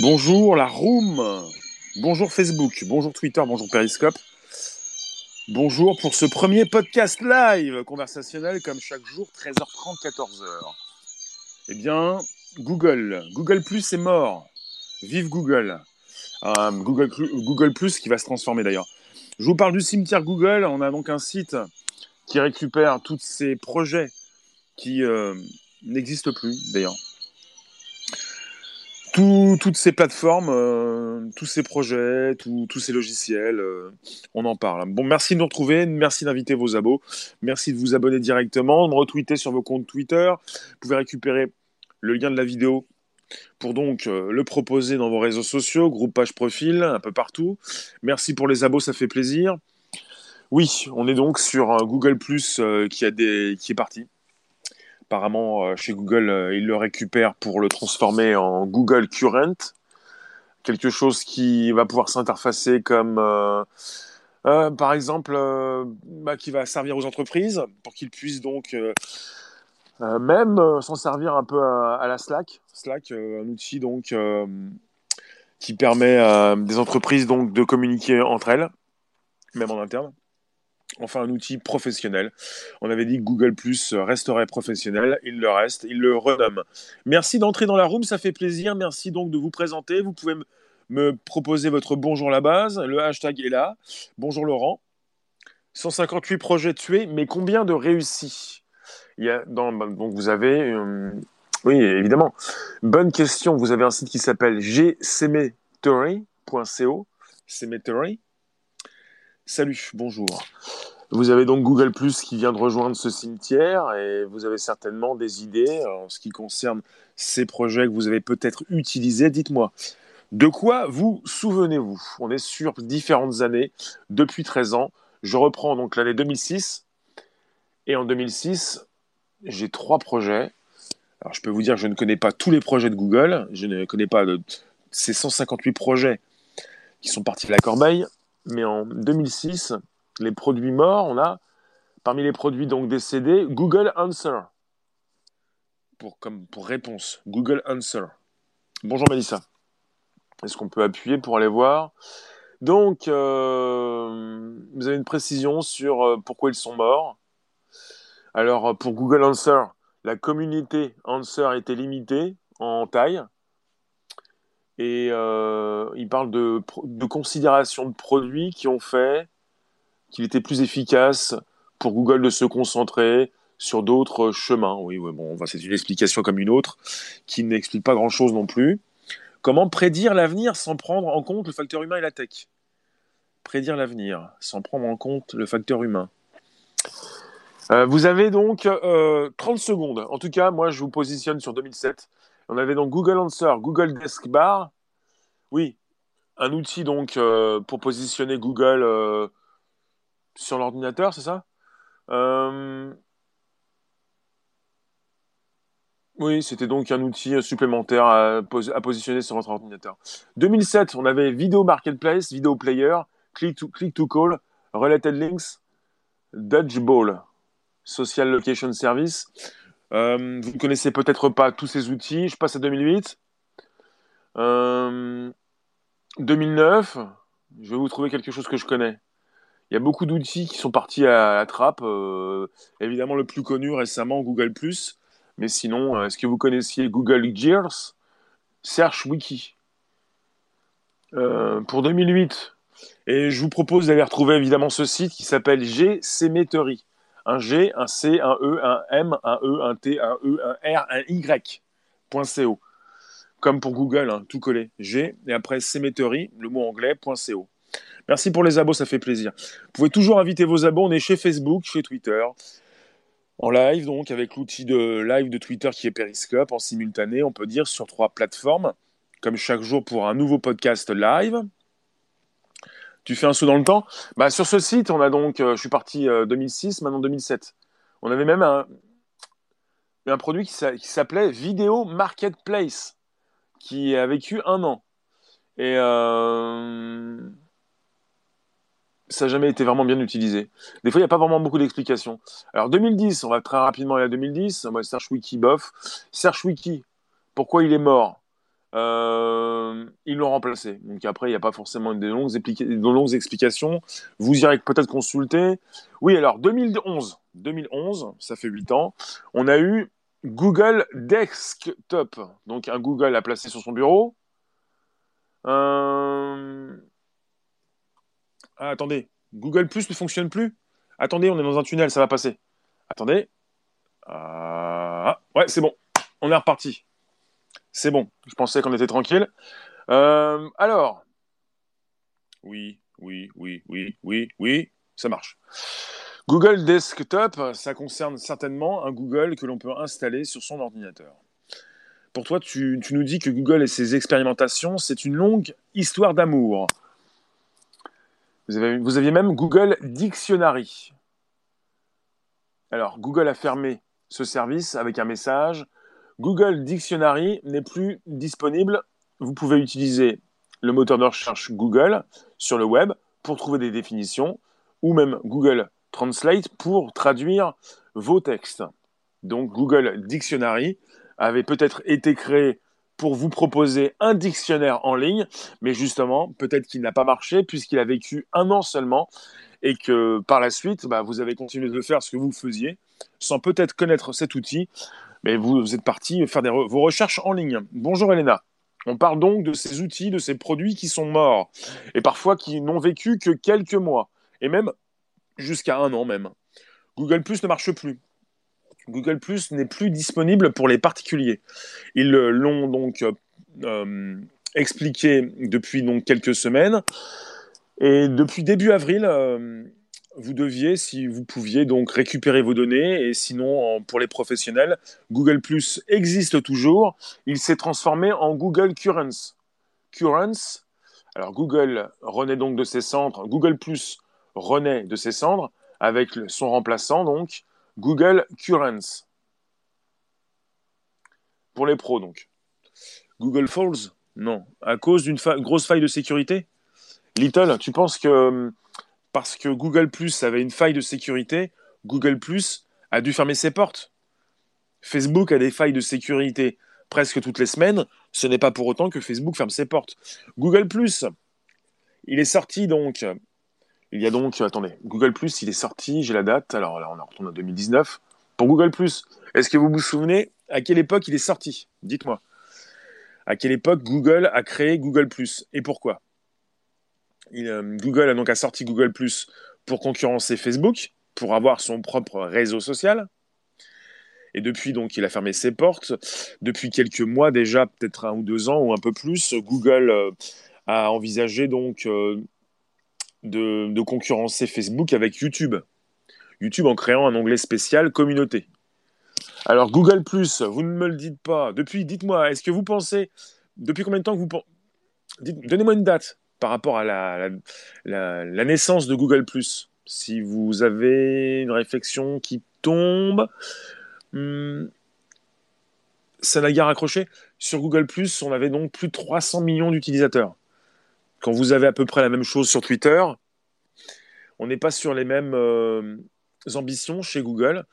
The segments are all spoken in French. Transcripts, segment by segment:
Bonjour la room, bonjour Facebook, bonjour Twitter, bonjour Periscope. Bonjour pour ce premier podcast live conversationnel comme chaque jour 13h30 14h. Eh bien, Google, Google Plus est mort. Vive Google. Euh, Google, Plus qui va se transformer d'ailleurs. Je vous parle du cimetière Google. On a donc un site qui récupère tous ces projets qui euh, n'existent plus d'ailleurs toutes ces plateformes, euh, tous ces projets, tous ces logiciels, euh, on en parle. Bon, merci de nous retrouver, merci d'inviter vos abos, merci de vous abonner directement, de me retweeter sur vos comptes Twitter. Vous pouvez récupérer le lien de la vidéo pour donc euh, le proposer dans vos réseaux sociaux, groupe, page, profil, un peu partout. Merci pour les abos, ça fait plaisir. Oui, on est donc sur Google qui est parti. Apparemment, euh, chez Google, euh, ils le récupèrent pour le transformer en Google Current, quelque chose qui va pouvoir s'interfacer comme, euh, par exemple, bah, qui va servir aux entreprises pour qu'ils puissent donc même s'en servir un peu à, la Slack. Slack, un outil donc qui permet à des entreprises donc de communiquer entre elles, même en interne enfin un outil professionnel. On avait dit que Google Plus resterait professionnel, il le reste, il le renomme. Merci d'entrer dans la room, ça fait plaisir. Merci donc de vous présenter. Vous pouvez me proposer votre bonjour la base, le hashtag est là. Bonjour Laurent. 158 projets tués, mais combien de réussis? Il y a dans, donc vous avez, euh, oui évidemment, bonne question. Vous avez un site qui s'appelle gcemetery.co, cemetery, Salut, bonjour. Vous avez donc Google Plus qui vient de rejoindre ce cimetière et vous avez certainement des idées en ce qui concerne ces projets que vous avez peut-être utilisés. Dites-moi, de quoi vous souvenez-vous? On est sur différentes années, depuis 13 ans. Je reprends donc l'année 2006. Et en 2006, j'ai trois projets. Alors je peux vous dire que je ne connais pas tous les projets de Google. Je ne connais pas ces 158 projets qui sont partis de la corbeille mais en 2006, les produits morts, on a parmi les produits donc décédés Google Answer pour comme pour réponse. Google Answer. Bonjour Melissa. Est-ce qu'on peut appuyer pour aller voir? Donc, euh, vous avez une précision sur euh, pourquoi ils sont morts. Alors, pour Google Answer, la communauté Answer était limitée en taille. Et euh, il parle de, de considération de produits qui ont fait qu'il était plus efficace pour Google de se concentrer sur d'autres chemins. Oui, oui bon, c'est une explication comme une autre qui n'explique pas grand-chose non plus. Comment prédire l'avenir sans prendre en compte le facteur humain et la tech? Prédire l'avenir sans prendre en compte le facteur humain. Euh, vous avez donc 30 euh, secondes. En tout cas, moi, je vous positionne sur 2007. On avait donc Google Answer, Google Desk Bar. Oui, un outil donc euh, pour positionner Google euh, sur l'ordinateur, c'est ça? Euh, Oui, c'était donc un outil supplémentaire à, positionner sur votre ordinateur. 2007, on avait Video Marketplace, Video Player, Click to, click to Call, Related Links, Dodgeball, Social Location Service. Euh, vous ne connaissez peut-être pas tous ces outils. Je passe à 2008. 2009, euh, je vais vous trouver quelque chose que je connais. Il y a beaucoup d'outils qui sont partis à la trappe. Euh, évidemment, le plus connu récemment, Google ⁇ Mais sinon, est-ce que vous connaissiez Google Gears? Search Wiki. pour 2008, et je vous propose d'aller retrouver évidemment ce site qui s'appelle GCemetery un G, un C, un E, un M, un E, un T, un E, un R, un Y.co. Comme pour Google, hein, tout collé. G, et après Cemetery, le mot anglais, .co. Merci pour les abos, ça fait plaisir. Vous pouvez toujours inviter vos abos, on est chez Facebook, chez Twitter, en live, donc avec l'outil de live de Twitter qui est Periscope, en simultané, on peut dire, sur trois plateformes, comme chaque jour pour un nouveau podcast live tu fais un saut dans le temps. Bah, sur ce site, on a donc, euh, je suis parti 2006, euh, maintenant 2007. On avait même un, produit qui s'appelait Vidéo Marketplace, qui a vécu un an. Et euh, ça n'a jamais été vraiment bien utilisé. Des fois, il n'y a pas vraiment beaucoup d'explications. Alors 2010, on va très rapidement aller à 2010. Moi, Search Wiki, bof. Search Wiki, pourquoi il est mort? Euh, l'ont remplacé. Donc après, il n'y a pas forcément de longues, de longues, explications. Vous irez peut-être consulter. Oui, alors 2011, 2011, ça fait 8 ans, on a eu Google Desktop. Donc un Google à placer sur son bureau. Euh, ah, attendez, Google Plus ne fonctionne plus? Attendez, on est dans un tunnel, ça va passer. Attendez. Ah, ouais, c'est bon. On est reparti. C'est bon. Je pensais qu'on était tranquille. Euh, alors. Oui, oui, oui, oui, oui, oui. Ça marche. Google Desktop, ça concerne certainement un Google que l'on peut installer sur son ordinateur. Pour toi, tu, nous dis que Google et ses expérimentations, c'est une longue histoire d'amour. Vous, vous aviez même Google Dictionary. Alors, Google a fermé ce service avec un message. Google Dictionary n'est plus disponible. Vous pouvez utiliser le moteur de recherche Google sur le web pour trouver des définitions ou même Google Translate pour traduire vos textes. Donc Google Dictionary avait peut-être été créé pour vous proposer un dictionnaire en ligne, mais justement, peut-être qu'il n'a pas marché puisqu'il a vécu un an seulement et que par la suite, bah, vous avez continué de faire ce que vous faisiez sans peut-être connaître cet outil, mais vous, êtes parti faire vos recherches en ligne. Bonjour Elena. On parle donc de ces outils, de ces produits qui sont morts et parfois qui n'ont vécu que quelques mois et même jusqu'à un an même. Google Plus ne marche plus. Google Plus n'est plus disponible pour les particuliers. Ils l'ont donc euh, expliqué depuis donc quelques semaines. Et depuis début avril, euh, vous deviez, si vous pouviez, donc récupérer vos données. Et sinon, pour les professionnels, Google Plus existe toujours. Il s'est transformé en Google Currents. Currents, alors Google renaît donc de ses cendres. Google Plus renaît de ses cendres avec son remplaçant, donc Google Currents. Pour les pros, donc. Google Falls Non. À cause d'une grosse faille de sécurité? Little, tu penses que hum, parce que Google Plus avait une faille de sécurité, Google Plus a dû fermer ses portes Facebook a des failles de sécurité presque toutes les semaines. Ce n'est pas pour autant que Facebook ferme ses portes. Google Plus, il est sorti donc il y a donc, attendez, Google Plus, il est sorti, j'ai la date, alors là on en retourne en 2019. Pour Google Plus, est-ce que vous vous souvenez à quelle époque il est sorti? Dites-moi. À quelle époque Google a créé Google Plus? Et pourquoi? Euh, Google a donc a sorti Google Plus pour concurrencer Facebook, pour avoir son propre réseau social. Et depuis, donc, il a fermé ses portes. Depuis quelques mois déjà, peut-être un ou deux ans ou un peu plus, Google euh, a envisagé donc euh, de, concurrencer Facebook avec YouTube. YouTube en créant un onglet spécial communauté. Alors Google ⁇ vous ne me le dites pas. Depuis, dites-moi, est-ce que vous pensez, depuis combien de temps que vous pensez... Donnez-moi une date par rapport à la, naissance de Google ⁇ Si vous avez une réflexion qui tombe, hmm, ça n'a guère accroché. Sur Google ⁇ on avait donc plus de 300 millions d'utilisateurs quand vous avez à peu près la même chose sur Twitter, on n'est pas sur les mêmes euh, ambitions chez Google.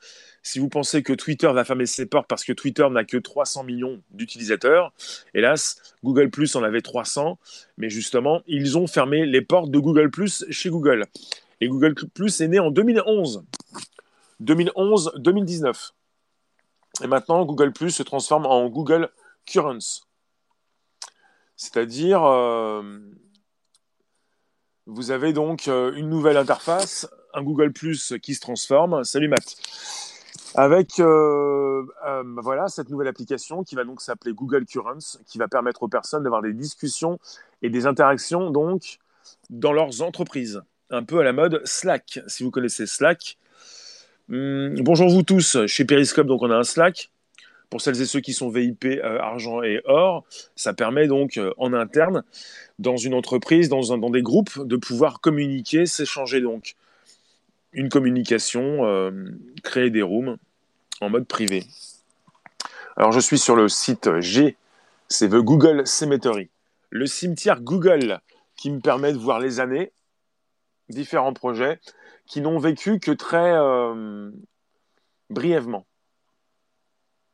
Si vous pensez que Twitter va fermer ses portes parce que Twitter n'a que 300 millions d'utilisateurs, hélas, Google Plus en avait 300, mais justement, ils ont fermé les portes de Google Plus chez Google. Et Google Plus est né en 2011. 2011-2019. Et maintenant, Google Plus se transforme en Google Currents. C'est-à-dire, euh, vous avez donc euh, une nouvelle interface, un Google Plus qui se transforme. Salut Matt. Avec euh, euh, voilà cette nouvelle application qui va donc s'appeler Google Currents, qui va permettre aux personnes d'avoir des discussions et des interactions donc dans leurs entreprises, un peu à la mode Slack. Si vous connaissez Slack, hum, bonjour vous tous. Chez Periscope donc on a un Slack pour celles et ceux qui sont VIP euh, argent et or, ça permet donc en interne, dans une entreprise, dans, dans des groupes, de pouvoir communiquer, s'échanger donc une communication, euh, créer des rooms en mode privé. Alors je suis sur le site G, c'est The Google Cemetery, le cimetière Google qui me permet de voir les années, différents projets qui n'ont vécu que très brièvement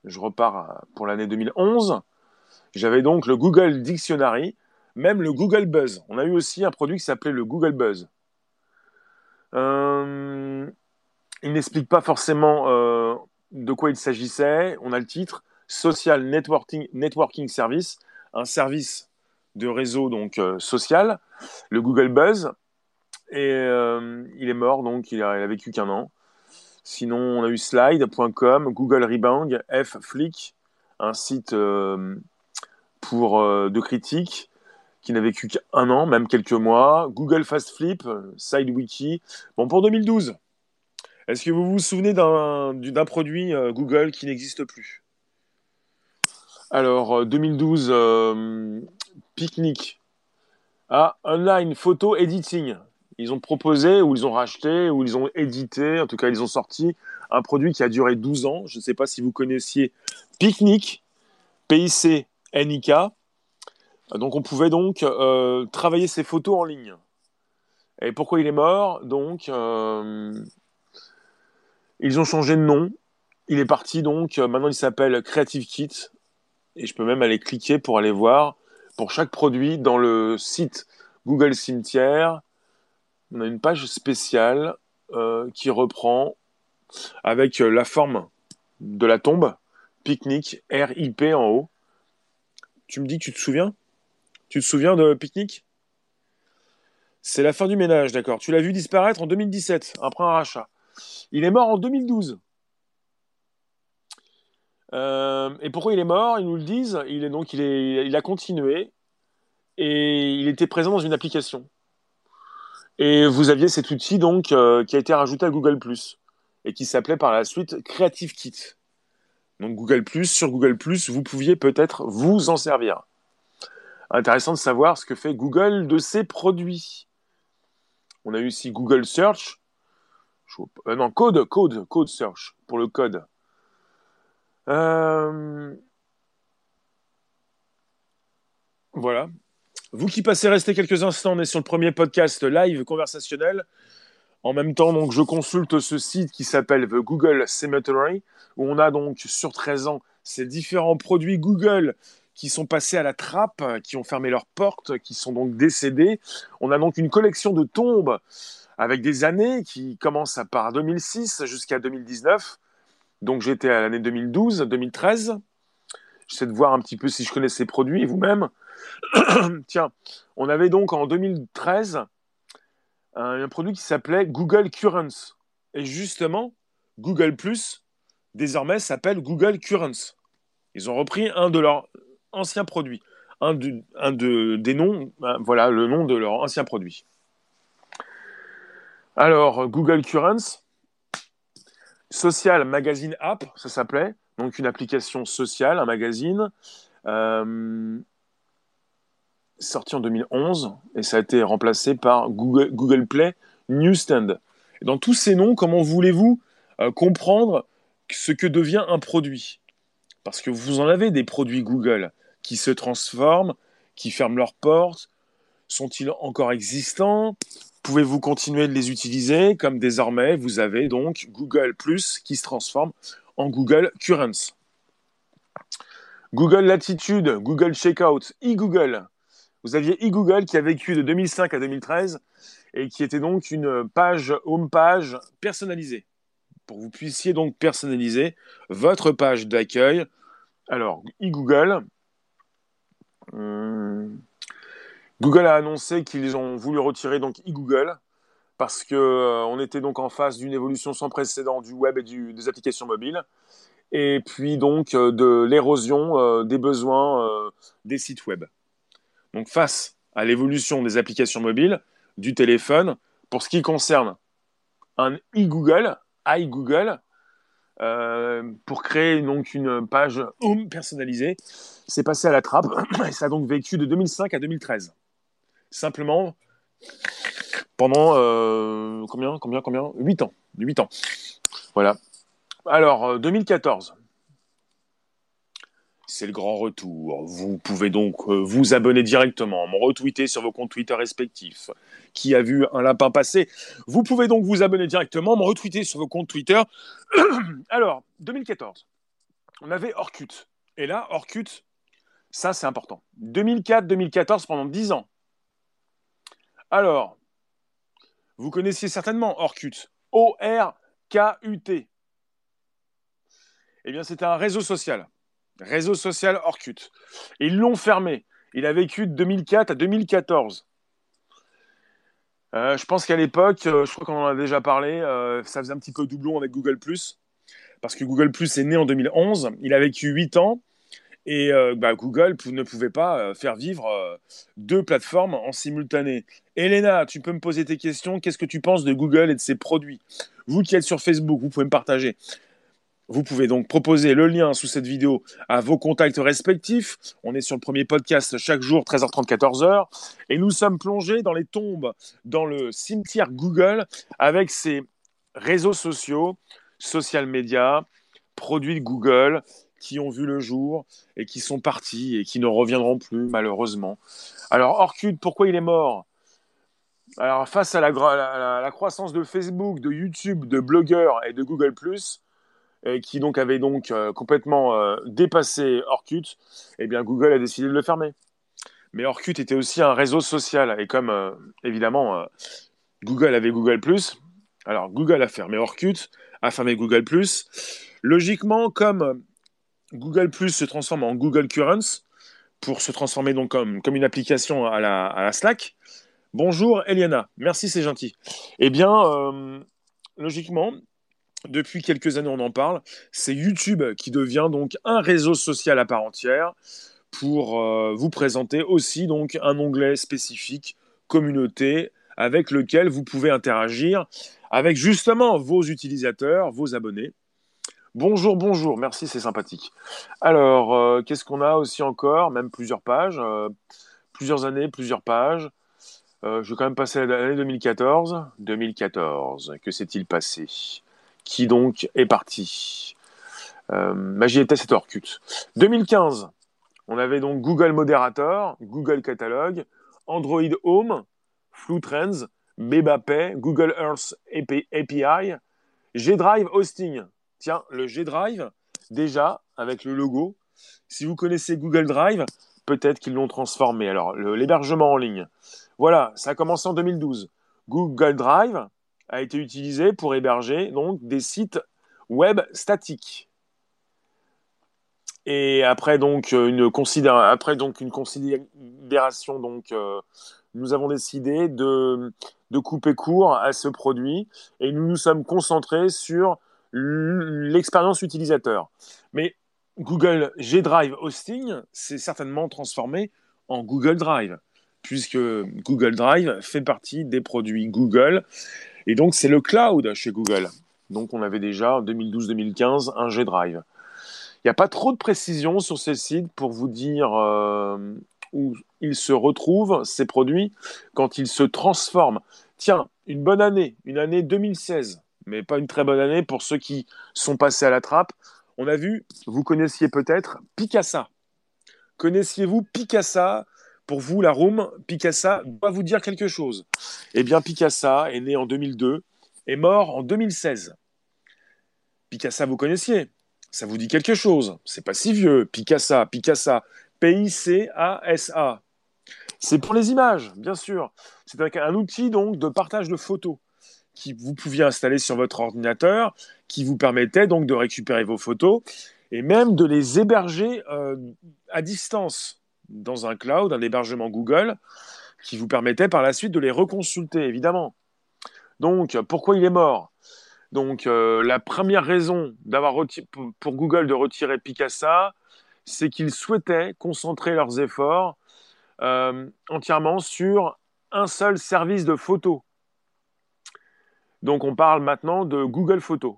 je repars pour l'année 2011. J'avais donc le Google Dictionary, même le Google Buzz. On a eu aussi un produit qui s'appelait le Google Buzz. Euh, il n'explique pas forcément euh, de quoi il s'agissait. On a le titre Social Networking, Service, un service de réseau donc euh, social, le Google Buzz. Et il est mort, donc il a, vécu qu'un an. Sinon, on a eu slide.com, Google Rebound, F-Flick, un site pour, de critiques qui n'a vécu qu'un an, même quelques mois. Google Fast Flip, SideWiki. Bon, pour 2012, est-ce que vous vous souvenez d'un produit euh, Google qui n'existe plus? Alors, 2012, euh, euh, Picnic. Ah, Online Photo Editing. Ils ont proposé, ou ils ont racheté, ou ils ont édité, en tout cas, ils ont sorti un produit qui a duré 12 ans. Je ne sais pas si vous connaissiez Picnic, P-I-C-N-I-K. Donc on pouvait donc euh, travailler ses photos en ligne. Et pourquoi il est mort? Donc euh, ils ont changé de nom. Il est parti donc. Euh, maintenant il s'appelle Creative Kit. Et je peux même aller cliquer pour aller voir pour chaque produit dans le site Google Cimetière. On a une page spéciale qui reprend avec la forme de la tombe, pique-nique, RIP en haut. Tu me dis tu te souviens? Tu te souviens de Picnic? C'est la fin du ménage, d'accord. Tu l'as vu disparaître en 2017, après un rachat. Il est mort en 2012. Euh, et pourquoi il est mort? Ils nous le disent. Il, est donc, il, a continué et il était présent dans une application. Et vous aviez cet outil donc euh, qui a été rajouté à Google et qui s'appelait par la suite Creative Kit. Donc Google sur Google vous pouviez peut-être vous en servir intéressant de savoir ce que fait Google de ses produits. On a eu ici Google Search. Euh, non, Code, Code, Code Search pour le code. Euh, voilà. Vous qui passez rester quelques instants, on est sur le premier podcast live conversationnel. En même temps, donc, je consulte ce site qui s'appelle The Google Cemetery, où on a donc sur 13 ans ces différents produits Google qui sont passés à la trappe, qui ont fermé leurs portes, qui sont donc décédés. On a donc une collection de tombes avec des années qui commencent à part 2006 jusqu'à 2019. Donc j'étais à l'année 2012, 2013. J'essaie de voir un petit peu si je connais ces produits, vous-même. Tiens, on avait donc en 2013 un, un produit qui s'appelait Google Currents. Et justement, Google Plus, désormais, s'appelle Google Currents. Ils ont repris un de leurs ancien produit. Un, de, des noms, ben, voilà le nom de leur ancien produit. Alors, Google Currents, Social Magazine App, ça s'appelait, donc une application sociale, un magazine, euh, sorti en 2011, et ça a été remplacé par Google, Play Newsstand. Dans tous ces noms, comment voulez-vous euh, comprendre ce que devient un produit? Parce que vous en avez des produits Google qui se transforment, qui ferment leurs portes Sont-ils encore existants? Pouvez-vous continuer de les utiliser? Comme désormais vous avez donc Google Plus qui se transforme en Google Currents Google Latitude, Google Checkout, e-Google. Vous aviez e-Google qui a vécu de 2005 à 2013 et qui était donc une page home page personnalisée pour que vous puissiez donc personnaliser votre page d'accueil. Alors, e-Google, Hmm. Google a annoncé qu'ils ont voulu retirer donc e-Google parce que euh, on était donc en face d'une évolution sans précédent du web et des applications mobiles et puis donc euh, de l'érosion euh, des besoins des sites web. Donc face à l'évolution des applications mobiles, du téléphone, pour ce qui concerne un e-Google, iGoogle, euh, pour créer donc une page home personnalisée. C'est passé à la trappe et ça a donc vécu de 2005 à 2013. Simplement pendant euh, combien, combien, combien? 8 ans. 8 ans. Voilà. Alors, 2014. C'est le grand retour. Vous pouvez donc euh, vous abonner directement, me retweeter sur vos comptes Twitter respectifs. Qui a vu un lapin passer? Vous pouvez donc vous abonner directement, me retweeter sur vos comptes Twitter. Alors, 2014, on avait Orkut. Et là, Orkut, Ça, c'est important. 2004-2014, pendant 10 ans. Alors, vous connaissiez certainement Orkut. O-R-K-U-T. Eh bien, c'était un réseau social. Réseau social Orkut. ils l'ont fermé. Il a vécu de 2004 à 2014. Euh, je pense qu'à l'époque, euh, je crois qu'on en a déjà parlé, euh, ça faisait un petit peu doublon avec Google ⁇ parce que Google est né en 2011, il a vécu 8 ans, et bah, Google ne pouvait pas faire vivre deux plateformes en simultané. Elena, tu peux me poser tes questions, qu'est-ce que tu penses de Google et de ses produits? Vous qui êtes sur Facebook, vous pouvez me partager. Vous pouvez donc proposer le lien sous cette vidéo à vos contacts respectifs. On est sur le premier podcast chaque jour, 13h30, 14h. Et nous sommes plongés dans les tombes, dans le cimetière Google, avec ses réseaux sociaux, social media, produits de Google qui ont vu le jour et qui sont partis et qui ne reviendront plus, malheureusement. Alors, Orkut, pourquoi il est mort? Alors, face à la, la, croissance de Facebook, de YouTube, de blogueurs et de Google+, qui donc avait donc euh, complètement euh, dépassé Orkut, eh bien Google a décidé de le fermer. Mais Orkut était aussi un réseau social et comme euh, évidemment Google avait Google alors Google a fermé Orkut, a fermé Google Logiquement, comme Google se transforme en Google Currents pour se transformer donc comme, comme une application à la Slack. Bonjour Eliana, merci c'est gentil. Eh bien, logiquement, depuis quelques années on en parle, c'est YouTube qui devient donc un réseau social à part entière pour euh, vous présenter aussi donc un onglet spécifique communauté avec lequel vous pouvez interagir avec justement vos utilisateurs, vos abonnés. Bonjour, bonjour, merci, c'est sympathique. Alors, euh, qu'est-ce qu'on a aussi encore? Même plusieurs pages, euh, plusieurs années, plusieurs pages. je vais quand même passer à l'année 2014. 2014, que s'est-il passé? Qui donc est parti. Euh, Magie était cet Orkut. 2015, on avait donc Google Moderator, Google Catalog, Android Home, Flu Trends, Bebapay, Google Earth API, G-Drive Hosting. Tiens, le G-Drive, déjà, avec le logo, si vous connaissez Google Drive, peut-être qu'ils l'ont transformé. Alors, l'hébergement en ligne. Voilà, ça a commencé en 2012. Google Drive, a été utilisé pour héberger donc des sites web statiques. Et après donc une, considération, donc, euh, nous avons décidé de, de, couper court à ce produit et nous nous sommes concentrés sur l'expérience utilisateur. Mais Google G Drive Hosting s'est certainement transformé en Google Drive, puisque Google Drive fait partie des produits Google et donc, c'est le cloud chez Google. Donc, on avait déjà en 2012-2015 un G-Drive. Il n'y a pas trop de précision sur ces sites pour vous dire euh, où ils se retrouvent, ces produits, quand ils se transforment. Tiens, une bonne année, une année 2016, mais pas une très bonne année pour ceux qui sont passés à la trappe. On a vu, vous connaissiez peut-être Picasa. Connaissiez-vous Picasa pour vous, la room, Picasa doit vous dire quelque chose. Eh bien, Picasa est né en 2002 et mort en 2016. Picasa, vous connaissiez Ça vous dit quelque chose C'est pas si vieux. Picasa, Picasa, P-I-C-A-S-A. C'est pour les images, bien sûr. C'est un outil donc de partage de photos qui vous pouviez installer sur votre ordinateur, qui vous permettait donc de récupérer vos photos et même de les héberger euh, à distance dans un cloud, un hébergement Google, qui vous permettait par la suite de les reconsulter, évidemment. Donc, pourquoi il est mort? Donc, euh, la première raison d'avoir pour Google de retirer Picasa, c'est qu'ils souhaitaient concentrer leurs efforts euh, entièrement sur un seul service de photo. Donc, on parle maintenant de Google Photos.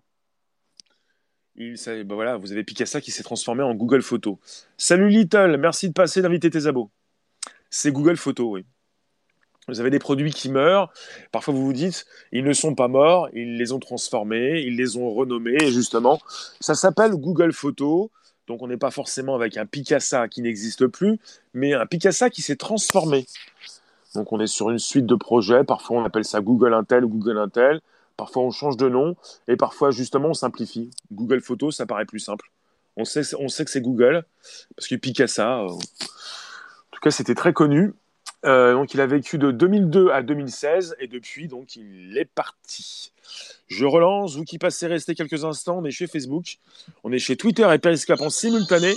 Ben voilà, vous avez Picasa qui s'est transformé en Google Photo. Salut Little, merci de passer, d'inviter tes abos. C'est Google Photo, oui. Vous avez des produits qui meurent. Parfois, vous vous dites, ils ne sont pas morts, ils les ont transformés, ils les ont renommés. Et justement, ça s'appelle Google Photo. Donc, on n'est pas forcément avec un Picasa qui n'existe plus, mais un Picasa qui s'est transformé. Donc, on est sur une suite de projets. Parfois, on appelle ça Google Intel ou Google Intel. Parfois, on change de nom et parfois, justement, on simplifie. Google Photos, ça paraît plus simple. On sait, que c'est Google, parce que Picasa, en tout cas, c'était très connu. donc, il a vécu de 2002 à 2016, et depuis, donc, il est parti. Je relance, vous qui passez rester quelques instants, on est chez Facebook, on est chez Twitter et Periscope en simultané.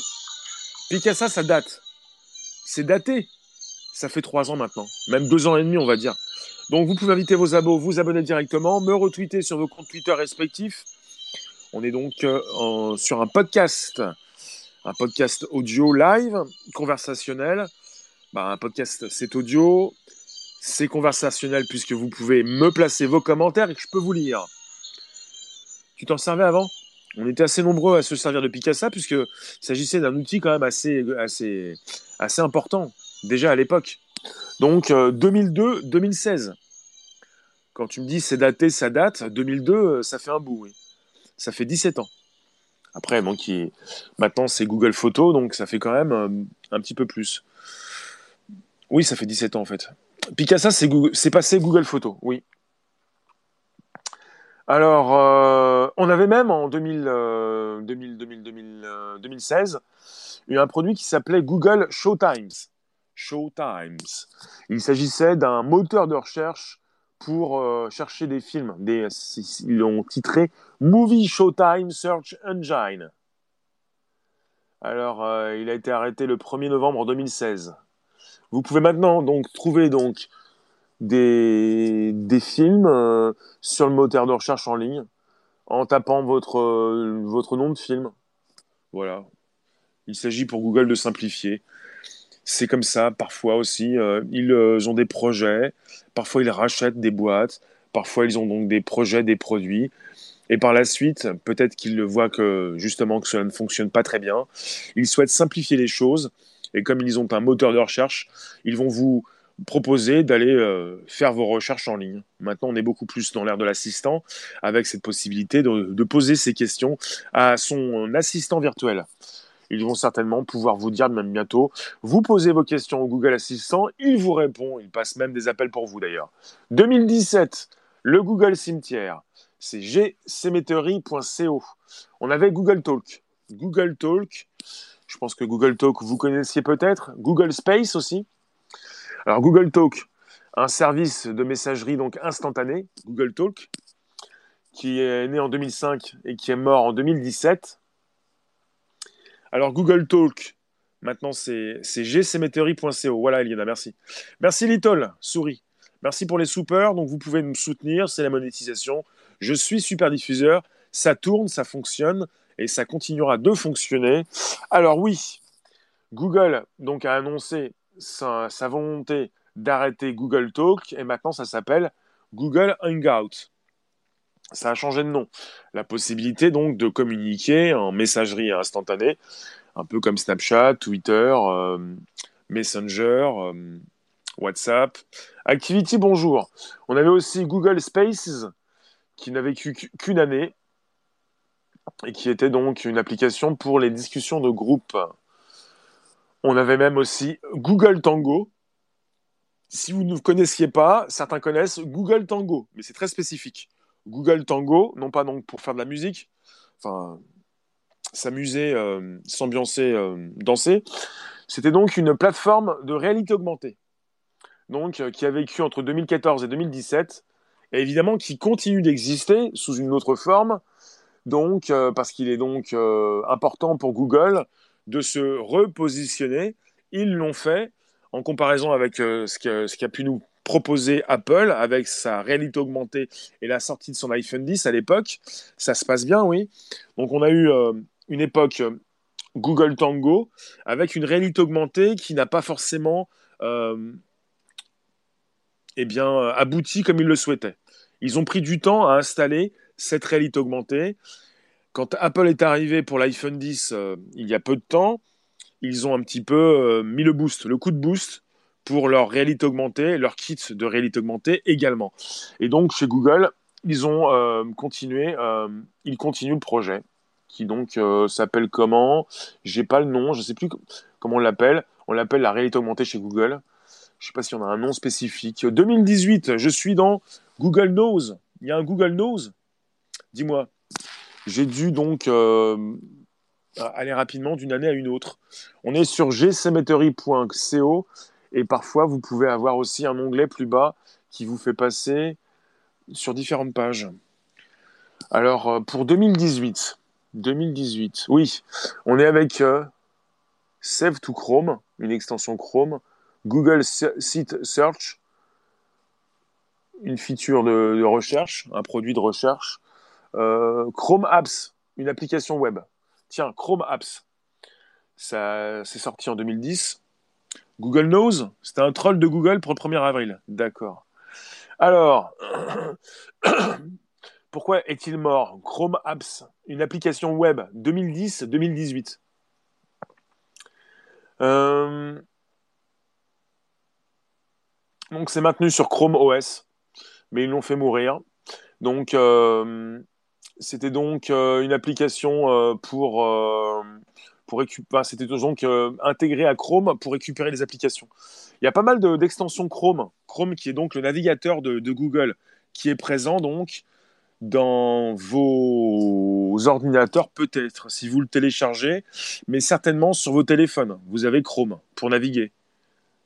Picasa, ça date. C'est daté. Ça fait trois ans maintenant, même deux ans et demi, on va dire. Donc, vous pouvez inviter vos abos, vous abonner directement, me retweeter sur vos comptes Twitter respectifs. On est donc euh, sur un podcast, un podcast audio live, conversationnel. Bah, un podcast, c'est audio, c'est conversationnel puisque vous pouvez me placer vos commentaires et que je peux vous lire. Tu t'en servais avant? On était assez nombreux à se servir de Picasa puisqu'il s'agissait d'un outil quand même assez important déjà à l'époque. Donc 2002-2016. Euh, Quand tu me dis c'est daté, ça date, 2002, euh, ça fait un bout, oui. Ça fait 17 ans. Après, bon, qui maintenant c'est Google Photos, donc ça fait quand même euh, un petit peu plus. Oui, ça fait 17 ans en fait. Picasa, c'est passé Google Photos, oui. Alors, on avait même en 2000, 2000, 2000, 2016 eu un produit qui s'appelait Google Showtimes. Showtimes. Il s'agissait d'un moteur de recherche pour euh, chercher des films. Des, ils l'ont titré Movie Showtime Search Engine. Alors, euh, il a été arrêté le 1er novembre 2016. Vous pouvez maintenant donc trouver donc des, des films euh, sur le moteur de recherche en ligne en tapant votre, votre nom de film. Voilà. Il s'agit pour Google de simplifier c'est comme ça parfois aussi. Euh, ils euh, ont des projets, parfois ils rachètent des boîtes, parfois ils ont donc des projets, des produits. Et par la suite, peut-être qu'ils voient que justement que cela ne fonctionne pas très bien. Ils souhaitent simplifier les choses. Et comme ils ont un moteur de recherche, ils vont vous proposer d'aller euh, faire vos recherches en ligne. Maintenant, on est beaucoup plus dans l'ère de l'assistant, avec cette possibilité de, poser ces questions à son assistant virtuel. Ils vont certainement pouvoir vous dire même bientôt, vous posez vos questions au Google Assistant, il vous répond, il passe même des appels pour vous d'ailleurs. 2017, le Google Cimetière, c'est gcemetery.co. On avait Google Talk. Google Talk, je pense que Google Talk, vous connaissiez peut-être. Google Space aussi. Alors Google Talk, un service de messagerie donc Google Talk, qui est né en 2005 et qui est mort en 2017. Alors, Google Talk, maintenant, c'est gcemetery.co. Voilà, Eliana, merci. Merci, Little, souris. Merci pour les soupers. Donc, vous pouvez me soutenir, c'est la monétisation. Je suis super diffuseur. Ça tourne, ça fonctionne et ça continuera de fonctionner. Alors, oui, Google donc, a annoncé sa volonté d'arrêter Google Talk et maintenant, ça s'appelle Google Hangout ça a changé de nom. La possibilité donc de communiquer en messagerie instantanée, un peu comme Snapchat, Twitter, euh, Messenger, euh, WhatsApp. Activity, bonjour. On avait aussi Google Spaces, qui n'a vécu qu'une année, et qui était donc une application pour les discussions de groupe. On avait même aussi Google Tango. Si vous ne connaissiez pas, certains connaissent Google Tango, mais c'est très spécifique. Google Tango, non pas donc pour faire de la musique, enfin s'amuser, euh, s'ambiancer, euh, danser. C'était donc une plateforme de réalité augmentée, donc euh, qui a vécu entre 2014 et 2017, et évidemment qui continue d'exister sous une autre forme, donc parce qu'il est donc important pour Google de se repositionner. Ils l'ont fait en comparaison avec ce qui a pu nous proposé Apple avec sa réalité augmentée et la sortie de son iPhone 10 à l'époque. Ça se passe bien, oui. Donc on a eu euh, une époque euh, Google Tango avec une réalité augmentée qui n'a pas forcément euh, eh bien, abouti comme ils le souhaitaient. Ils ont pris du temps à installer cette réalité augmentée. Quand Apple est arrivé pour l'iPhone 10 il y a peu de temps, ils ont un petit peu mis le boost, le coup de boost pour leur réalité augmentée, leur kit de réalité augmentée également. Et donc chez Google, ils ont euh, continué, euh, ils continuent le projet qui donc euh, s'appelle comment? J'ai pas le nom, je sais plus comment on l'appelle. On l'appelle la réalité augmentée chez Google. Je sais pas si on a un nom spécifique. 2018, je suis dans Google Knows. Il y a un Google Knows Dis-moi. J'ai dû donc aller rapidement d'une année à une autre. On est sur gcemetery.co et parfois vous pouvez avoir aussi un onglet plus bas qui vous fait passer sur différentes pages. Alors euh, pour 2018, 2018, oui, on est avec euh, Save to Chrome, une extension Chrome, Google Site Search, une feature de, recherche, un produit de recherche, euh, Chrome Apps, une application web. Tiens, Chrome Apps, ça c'est sorti en 2010. Google Knows, c'était un troll de Google pour le 1er avril. D'accord. Alors, pourquoi est-il mort? Chrome Apps, une application web 2010-2018. Euh, donc c'est maintenu sur Chrome OS, mais ils l'ont fait mourir. Donc euh, c'était donc euh, une application pour C'était donc intégré à Chrome pour récupérer les applications. Il y a pas mal d'extensions Chrome. Chrome qui est donc le navigateur de, de Google, qui est présent donc dans vos ordinateurs peut-être, si vous le téléchargez, mais certainement sur vos téléphones. Vous avez Chrome pour naviguer.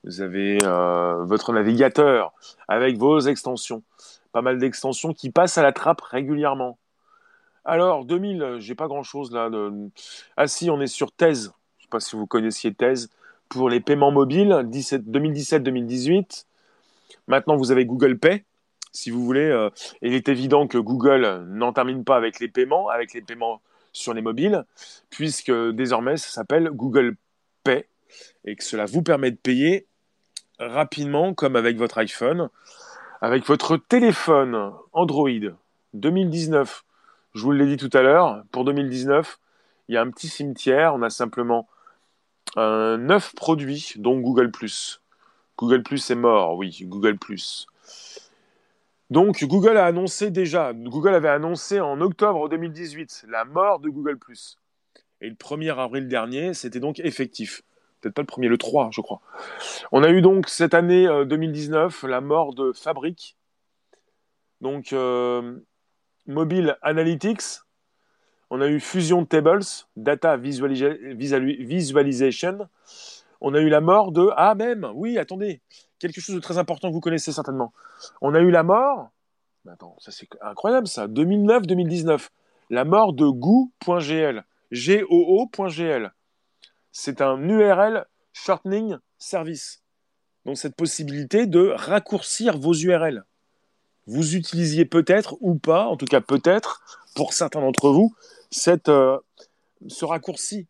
Vous avez euh, votre navigateur avec vos extensions. Pas mal d'extensions qui passent à la trappe régulièrement. Alors, 2000, j'ai pas grand-chose là. Ah si, on est sur Thèse. Je sais pas si vous connaissiez Thèse. Pour les paiements mobiles, 2017-2018. Maintenant, vous avez Google Pay si vous voulez. Euh, il est évident que Google n'en termine pas avec les paiements, avec les paiements sur les mobiles, puisque désormais ça s'appelle Google Pay et que cela vous permet de payer rapidement comme avec votre iPhone, avec votre téléphone Android 2019. Je vous l'ai dit tout à l'heure, pour 2019, il y a un petit cimetière, on a simplement euh, 9 produits, dont Google ⁇ Google est mort, oui, Google. Donc Google a annoncé déjà, Google avait annoncé en octobre 2018 la mort de Google ⁇ Et le 1er avril dernier, c'était donc effectif. Peut-être pas le premier, le 3, je crois. On a eu donc cette année 2019 euh, la mort de Fabric. Donc euh, Mobile Analytics. On a eu Fusion Tables, Data Visualization. On a eu la mort de... Ah même, oui, attendez quelque chose de très important vous connaissez certainement. On a eu la mort, attends, ça c'est incroyable ça, 2009-2019, la mort de goo.gl, G-O-O.gl. C'est un URL shortening service. Donc cette possibilité de raccourcir vos URL. Vous utilisiez peut-être ou pas, en tout cas peut-être, pour certains d'entre vous, cette, euh, ce raccourci.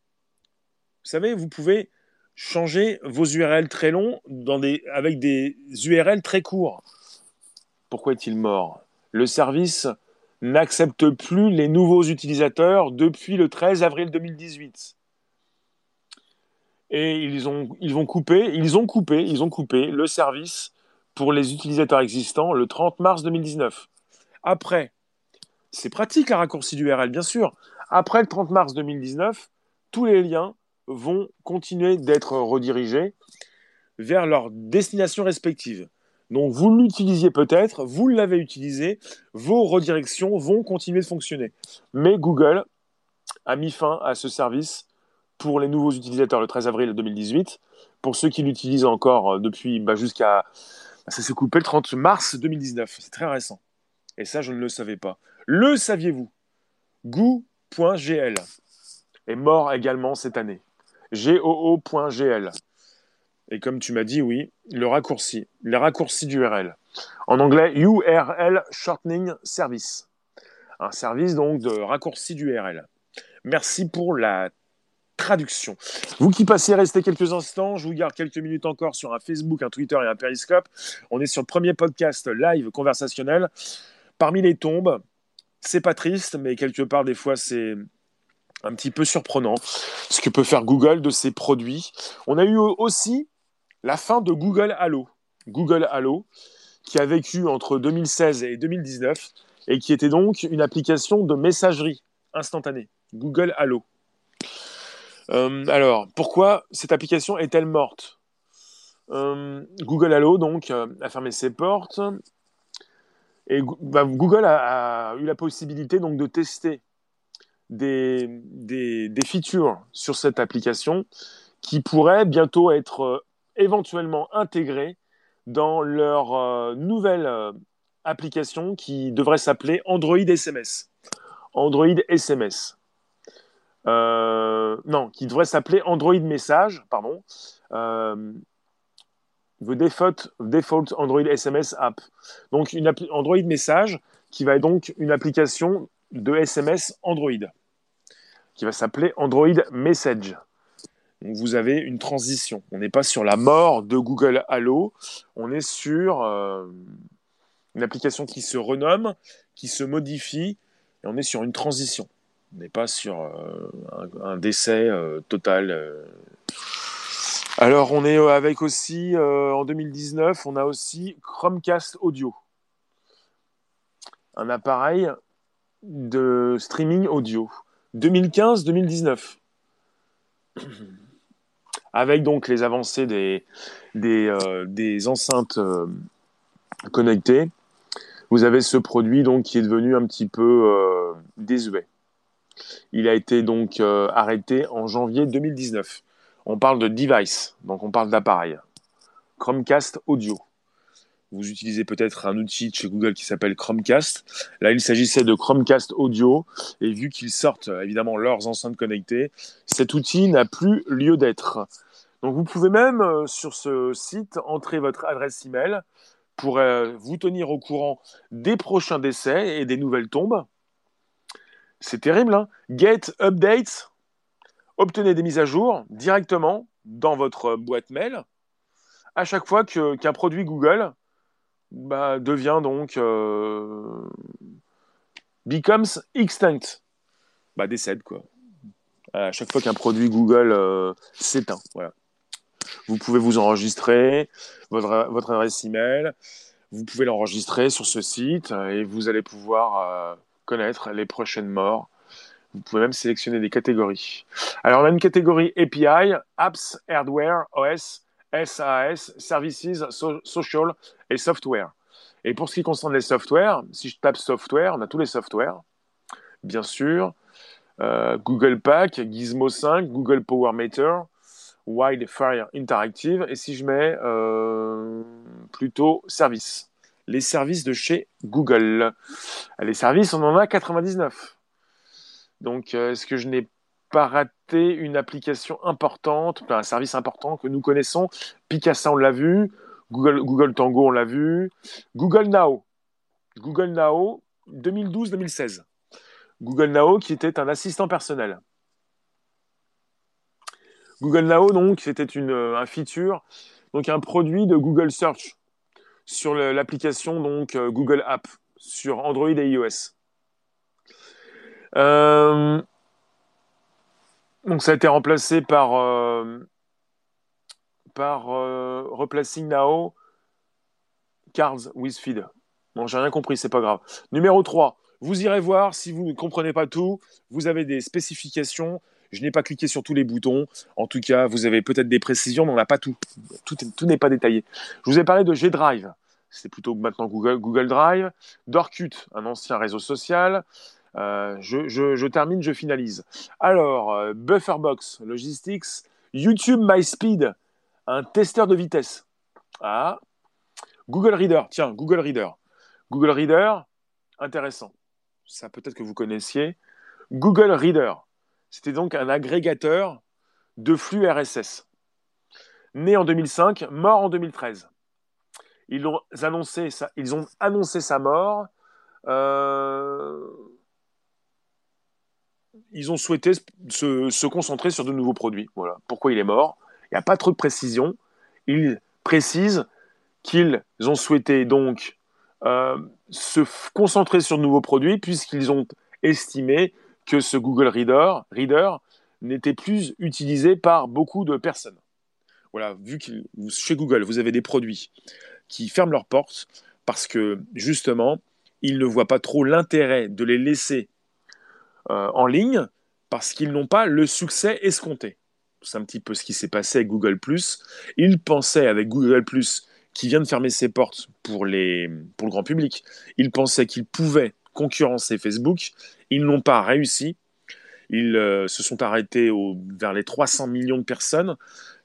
Vous savez, vous pouvez changer vos URL très longs dans des, avec des URL très courts. Pourquoi est-il mort? Le service n'accepte plus les nouveaux utilisateurs depuis le 13 avril 2018. Et ils ont, ils ils ont coupé, ils ont coupé le service pour les utilisateurs existants le 30 mars 2019. Après, c'est pratique la raccourci d'URL, bien sûr. Après le 30 mars 2019, tous les liens vont continuer d'être redirigés vers leur destination respective. Donc vous l'utilisiez peut-être, vous l'avez utilisé, vos redirections vont continuer de fonctionner. Mais Google a mis fin à ce service pour les nouveaux utilisateurs le 13 avril 2018. Pour ceux qui l'utilisent encore euh, depuis bah, jusqu'à... Ça s'est coupé le 30 mars 2019. C'est très récent. Et ça, je ne le savais pas. Le saviez-vous? Goo.gl est mort également cette année. GOO.gl. Et comme tu m'as dit, oui, le raccourci, les raccourcis d'URL. En anglais, URL Shortening Service. Un service donc de raccourci d'URL. Merci pour la traduction. Vous qui passez, restez quelques instants. Je vous garde quelques minutes encore sur un Facebook, un Twitter et un Periscope. On est sur le premier podcast live conversationnel. Parmi les tombes, c'est pas triste, mais quelque part, des fois, c'est un petit peu surprenant ce que peut faire Google de ses produits. On a eu aussi la fin de Google Allo. Google Allo, qui a vécu entre 2016 et 2019 et qui était donc une application de messagerie instantanée. Google Allo. Euh, alors, pourquoi cette application est-elle morte? Euh, Google Allo, euh, a fermé ses portes. Et bah, Google a, eu la possibilité donc de tester des, des, des, features sur cette application qui pourraient bientôt être éventuellement intégrées dans leur nouvelle application qui devrait s'appeler Android SMS. Android SMS. Non, qui devrait s'appeler Android Message, pardon. The default, default Android SMS app. Donc une Android Message qui va être donc une application de SMS Android qui va s'appeler Android Message. Donc vous avez une transition. On n'est pas sur la mort de Google Allo, on est sur euh, une application qui se renomme, qui se modifie, et on est sur une transition. On n'est pas sur euh, un, décès euh, total. Alors on est avec aussi, en 2019, on a aussi Chromecast Audio. Un appareil de streaming audio. 2015-2019. Avec donc les avancées des, des, euh, enceintes euh, connectées, vous avez ce produit donc qui est devenu un petit peu euh, désuet. Il a été donc arrêté en janvier 2019. On parle de device, donc on parle d'appareil. Chromecast audio vous utilisez peut-être un outil chez Google qui s'appelle Chromecast. Là, il s'agissait de Chromecast Audio. Et vu qu'ils sortent évidemment leurs enceintes connectées, cet outil n'a plus lieu d'être. Donc, vous pouvez même euh, sur ce site entrer votre adresse email pour euh, vous tenir au courant des prochains décès et des nouvelles tombes. C'est terrible, hein Get Updates. Obtenez des mises à jour directement dans votre boîte mail à chaque fois qu'un produit Google bah, devient donc euh, becomes extinct, bah, décède quoi. À chaque fois qu'un produit Google euh, s'éteint, voilà. Vous pouvez vous enregistrer votre, votre adresse email, vous pouvez l'enregistrer sur ce site et vous allez pouvoir euh, connaître les prochaines morts. Vous pouvez même sélectionner des catégories. Alors on a une catégorie API, Apps, Hardware, OS, SAS, Services, Social et Software. Et pour ce qui concerne les softwares, si je tape software, on a tous les softwares, bien sûr. Euh, Google Pack, Gizmo 5, Google Power Meter, Wildfire Interactive. Et si je mets euh, plutôt services, les services de chez Google. Les services, on en a 99. Donc, euh, est-ce que je n'ai pas raté une application importante, un service important que nous connaissons? Picasa, on l'a vu. Google, Google Tango, on l'a vu. Google Now. Google Now, 2012-2016. Google Now, qui était un assistant personnel. Google Now, donc, c'était un feature, donc un produit de Google Search sur l'application donc euh, Google App sur Android et iOS. Euh, donc ça a été remplacé par, euh, par Replacing Now Cards with Feed. Bon, j'ai rien compris, c'est pas grave. Numéro 3, vous irez voir si vous ne comprenez pas tout. Vous avez des spécifications. Je n'ai pas cliqué sur tous les boutons. En tout cas, vous avez peut-être des précisions, mais on n'a pas tout. Tout, n'est pas détaillé. Je vous ai parlé de G-Drive. C'est plutôt maintenant Google, Google Drive. Dorkut, un ancien réseau social. Euh, je, termine, je finalise. Alors, euh, Bufferbox Logistics, YouTube MySpeed, un testeur de vitesse. Ah. Google Reader, tiens, Google Reader. Google Reader, intéressant. Ça peut-être que vous connaissiez. Google Reader, c'était donc un agrégateur de flux RSS. Né en 2005, mort en 2013. Ils ont annoncé, sa mort. Euh, ils ont souhaité se, concentrer sur de nouveaux produits. Voilà. Pourquoi il est mort? Il n'y a pas trop de précision. Ils précisent qu'ils ont souhaité donc euh, se concentrer sur de nouveaux produits puisqu'ils ont estimé que ce Google Reader, Reader n'était plus utilisé par beaucoup de personnes. Voilà, vu que chez Google, vous avez des produits qui ferment leurs portes parce que justement, ils ne voient pas trop l'intérêt de les laisser euh, en ligne parce qu'ils n'ont pas le succès escompté. C'est un petit peu ce qui s'est passé avec Google ⁇ Ils pensaient avec Google ⁇ qui vient de fermer ses portes pour, les, pour le grand public, ils pensaient qu'ils pouvaient concurrencer Facebook. Ils n'ont pas réussi. Ils euh, se sont arrêtés vers les 300 millions de personnes,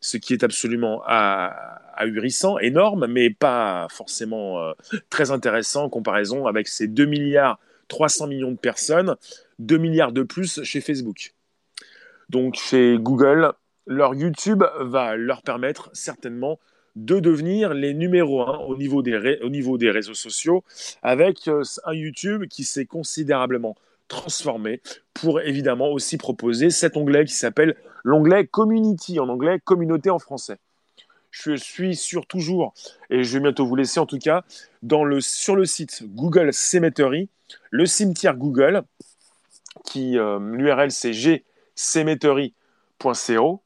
ce qui est absolument ahurissant, énorme, mais pas forcément euh, très intéressant en comparaison avec ces 2 milliards 300 millions de personnes, 2 milliards de plus chez Facebook. Donc chez Google, leur YouTube va leur permettre certainement de devenir les numéros 1 au niveau des, réseaux sociaux, avec euh, un YouTube qui s'est considérablement transformé pour évidemment aussi proposer cet onglet qui s'appelle l'onglet Community, en anglais communauté en français. Je suis sur toujours, et je vais bientôt vous laisser en tout cas, sur le site Google Cemetery, le cimetière Google, qui euh, l'URL c'est gcemetery.co.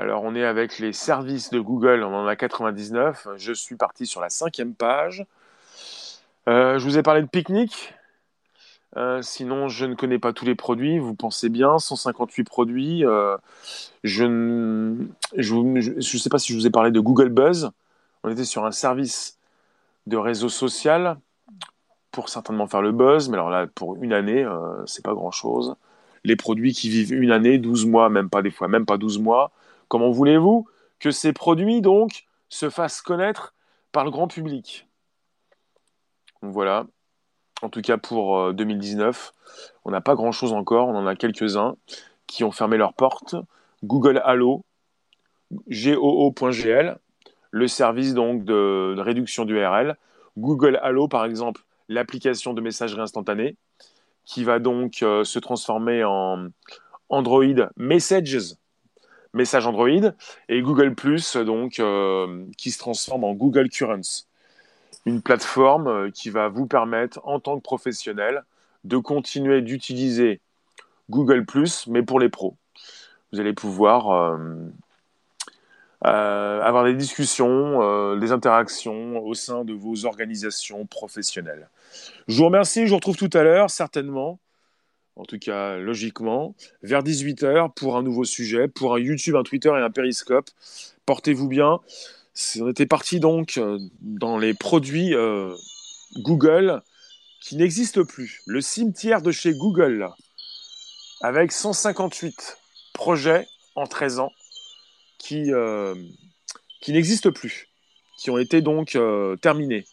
Alors on est avec les services de Google, on en a 99. Je suis parti sur la cinquième page. Euh, je vous ai parlé de pique-nique. Euh, sinon, je ne connais pas tous les produits. Vous pensez bien, 158 produits. Euh, je ne sais pas si je vous ai parlé de Google Buzz. On était sur un service de réseau social pour certainement faire le buzz, mais alors là, pour une année, c'est pas grand-chose. Les produits qui vivent une année, 12 mois, même pas des fois, même pas 12 mois, Comment voulez-vous que ces produits, donc, se fassent connaître par le grand public? Voilà. En tout cas, pour 2019, euh, on n'a pas grand-chose encore. On en a quelques-uns qui ont fermé leurs portes. Google Allo, goo.gl, le service donc de, réduction d'URL. Google Allo, par exemple, l'application de messagerie instantanée, qui va donc euh, se transformer en Android Messages message Android, et Google Plus, donc, euh, qui se transforme en Google Currents, une plateforme euh, qui va vous permettre, en tant que professionnel, de continuer d'utiliser Google Plus, mais pour les pros. Vous allez pouvoir euh, avoir des discussions, des interactions au sein de vos organisations professionnelles. Je vous remercie, je vous retrouve tout à l'heure, certainement en tout cas logiquement, vers 18h pour un nouveau sujet, pour un YouTube, un Twitter et un Periscope. Portez-vous bien. On était parti donc euh, dans les produits euh, Google qui n'existent plus. Le cimetière de chez Google, avec 158 projets en 13 ans qui, euh, qui n'existent plus, qui ont été donc terminés.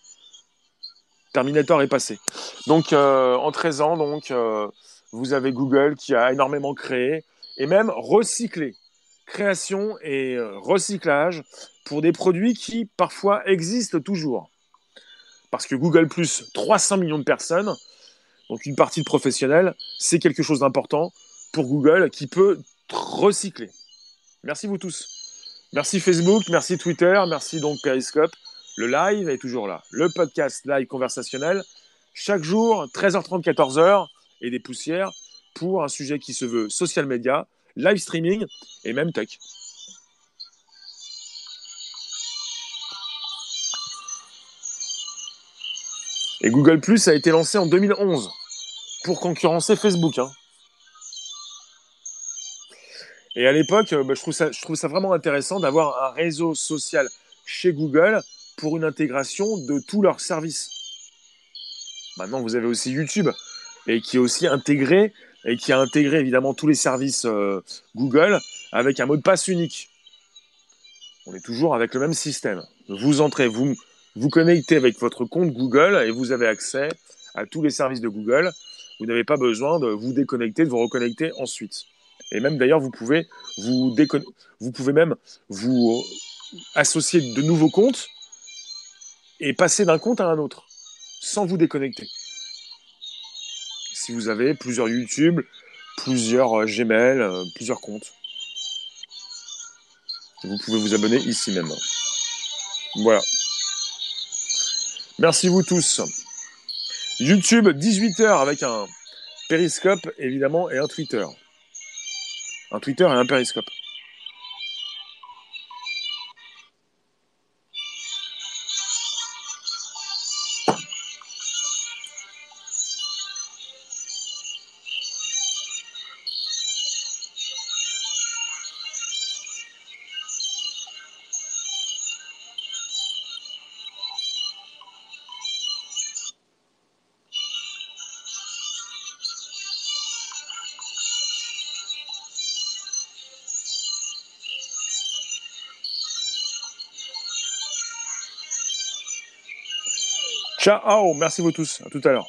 Terminator est passé. Donc en 13 ans, donc vous avez Google qui a énormément créé et même recyclé. Création et euh, recyclage pour des produits qui parfois existent toujours. Parce que Google plus 300 millions de personnes, donc une partie de professionnels, c'est quelque chose d'important pour Google qui peut recycler. Merci vous tous. Merci Facebook, merci Twitter, merci donc Periscope. Le live est toujours là. Le podcast live conversationnel, chaque jour, 13h30, 14h et des poussières pour un sujet qui se veut social media, live streaming et même tech. Et Google Plus a été lancé en 2011 pour concurrencer Facebook. Hein. Et à l'époque, bah, je, je trouve ça vraiment intéressant d'avoir un réseau social chez Google pour une intégration de tous leurs services. Maintenant, vous avez aussi YouTube et qui est aussi intégré et qui a intégré évidemment tous les services euh, Google avec un mot de passe unique. On est toujours avec le même système. Vous entrez, vous vous connectez avec votre compte Google et vous avez accès à tous les services de Google. Vous n'avez pas besoin de vous déconnecter, de vous reconnecter ensuite. Et même d'ailleurs, vous pouvez vous vous pouvez même vous associer de nouveaux comptes et passer d'un compte à un autre sans vous déconnecter si vous avez plusieurs YouTube, plusieurs euh, Gmail, euh, plusieurs comptes. Vous pouvez vous abonner ici même. Voilà. Merci vous tous. YouTube, 18h avec un périscope, évidemment, et un Twitter. Un Twitter et un périscope. Ciao, merci vous tous. À tout à l'heure.